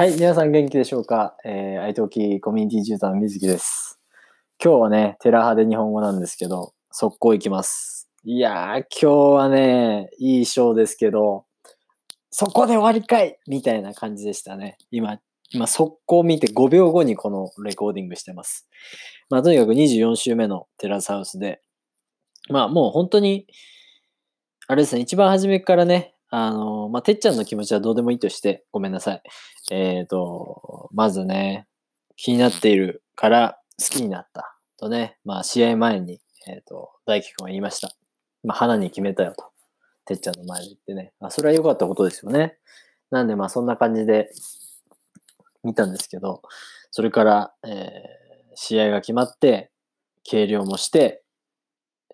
はい、皆さん元気でしょうか？えー、愛登記コミュニティジューターの水木です。今日はね、テラ派で日本語なんですけど、速攻いきます。いやー、今日はね、いいショーですけど、そこで終わりかいみたいな感じでしたね。今、今、速攻見て5秒後にこのレコーディングしてます。まあ、とにかく24週目のテラスハウスで、まあ、もう本当に、あれですね、一番初めからね、あの、まあ、てっちゃんの気持ちはどうでもいいとして、ごめんなさい。えっ、と、まずね、気になっているから好きになった。とね、まあ、試合前に、えっ、と、大輝くんは言いました。まあ、花に決めたよと。てっちゃんの前で言ってね。あ、それは良かったことですよね。なんで、まあ、そんな感じで見たんですけど、それから、えー試合が決まって、計量もして、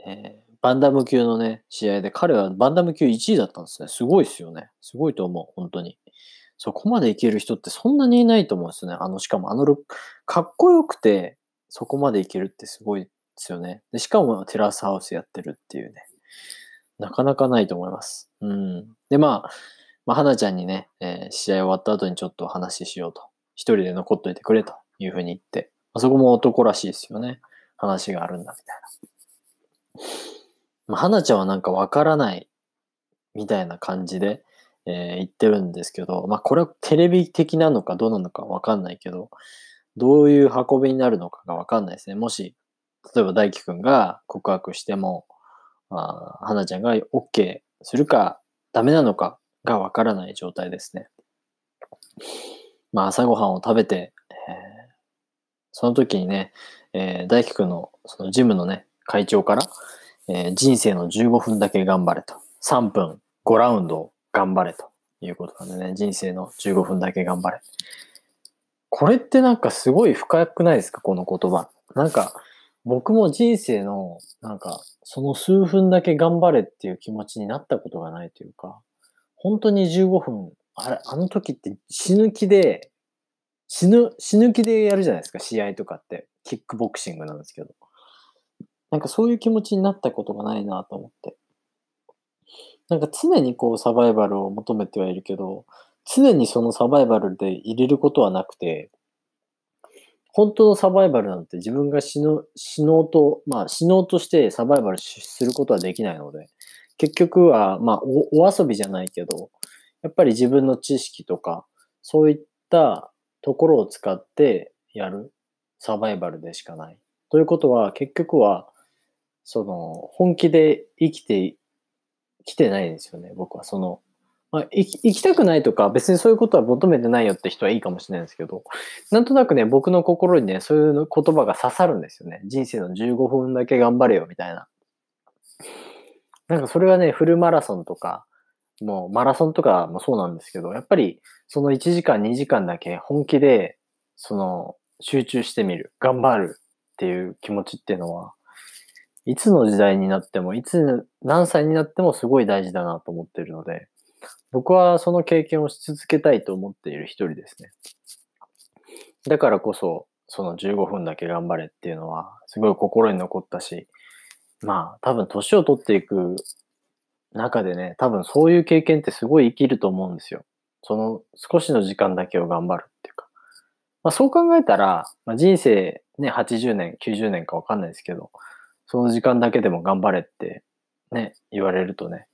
えーバンダム級のね、試合で、彼はバンダム級1位だったんですね。すごいですよね。すごいと思う、本当に。そこまでいける人ってそんなにいないと思うんですよね。あの、しかもあのルック、かっこよくて、そこまでいけるってすごいですよね。で、しかもテラスハウスやってるっていうね。なかなかないと思います。うん。で、まあ、まあ、花ちゃんにね、えー試合終わった後にちょっとお話ししようと。一人で残っといてくれというふうに言って。あ、そこも男らしいですよね。話があるんだみたいな。まあ、花ちゃんはなんかわからないみたいな感じで、えー言ってるんですけど、まあこれはテレビ的なのかどうなのかわかんないけど、どういう運びになるのかがわかんないですね。もし、例えば大輝くんが告白しても、あー花ちゃんが OK するかダメなのかがわからない状態ですね。まあ朝ごはんを食べて、えーその時にね、えー大輝くんのそのジムのね、会長から、えー人生の15分だけ頑張れと。3分5ラウンド頑張れということなんでね、人生の15分だけ頑張れ。これってなんかすごい深くないですか？この言葉。なんか僕も人生のなんかその数分だけ頑張れっていう気持ちになったことがないというか、本当に15分、あれ、あの時って死ぬ気で、死ぬ、死ぬ気でやるじゃないですか、試合とかって。キックボクシングなんですけど。なんかそういう気持ちになったことがないなと思って。なんか常にこうサバイバルを求めてはいるけど、常にそのサバイバルで入れることはなくて、本当のサバイバルなんて自分が死の死のうと、まあ死のうとしてサバイバルすることはできないので、結局は、まあおお遊びじゃないけど、やっぱり自分の知識とか、そういったところを使ってやるサバイバルでしかない。ということは、結局は、その、本気で生きてきてないんですよね、僕は。その、まあ、生き生きたくないとか、別にそういうことは求めてないよって人はいいかもしれないですけど、なんとなくね、僕の心にね、そういう言葉が刺さるんですよね。人生の15分だけ頑張れよ、みたいな。なんかそれはね、フルマラソンとか、もうマラソンとかもそうなんですけど、やっぱりその1時間2時間だけ本気で、その集中してみる、頑張るっていう気持ちっていうのは、いつの時代になっても、いつ何歳になってもすごい大事だなと思っているので、僕はその経験をし続けたいと思っている一人ですね。だからこそ、その15分だけ頑張れっていうのは、すごい心に残ったし、まあ、多分年を取っていく中でね、多分そういう経験ってすごい生きると思うんですよ。その少しの時間だけを頑張るっていうか。まあそう考えたら、まあ、人生ね、80年、90年かわかんないですけど、その時間だけでも頑張れってね、言われるとね、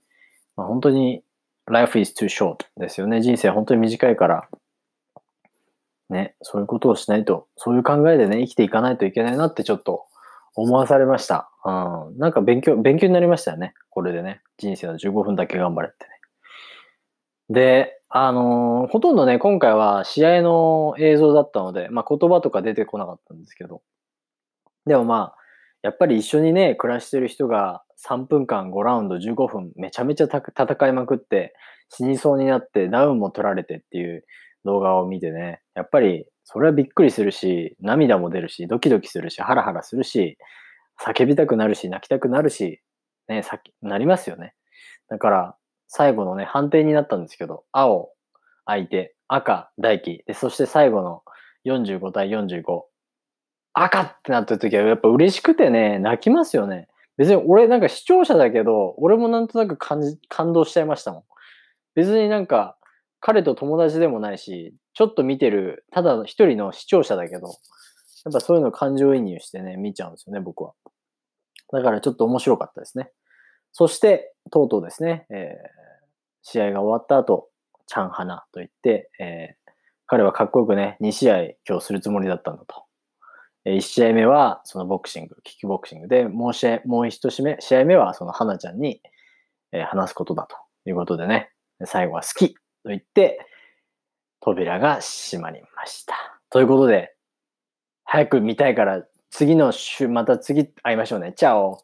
まあ、本当に life is too short ですよね。人生本当に短いから、ね、そういうことをしないと、そういう考えでね、生きていかないといけないなってちょっと思わされました。うん。なんか勉強、勉強になりましたよね。これでね。人生の15分だけ頑張れってね。で、あのーほとんどね、今回は試合の映像だったので、まあ言葉とか出てこなかったんですけど、でもまあ、やっぱり一緒にね、暮らしてる人が3分間5ラウンド15分めちゃめちゃ戦いまくって死にそうになってダウンも取られてっていう動画を見てね、やっぱりそれはびっくりするし、涙も出るし、ドキドキするし、ハラハラするし、叫びたくなるし、泣きたくなるし、ね、さ、なりますよね。だから、最後のね、判定になったんですけど、青、相手、赤、大輝、で、そして最後の45対45、赤ってなった時はやっぱ嬉しくてね、泣きますよね。別に俺なんか視聴者だけど、俺もなんとなく感じ、感動しちゃいましたもん。別になんか、彼と友達でもないし、ちょっと見てる、ただ一人の視聴者だけど、やっぱそういうの感情移入してね、見ちゃうんですよね、僕は。だからちょっと面白かったですね。そして、とうとうですね、えー、試合が終わった後、チャンハナと言って、えー、彼はかっこよくね、2試合今日するつもりだったんだと。え、1試合目はそのボクシング、キックボクシングで、もう試合、もう一試合、試合目はその花ちゃんに、話すことだということでね、最後は好きと言って、扉が閉まりました。ということで、早く見たいから次の週、また次会いましょうね。チャオ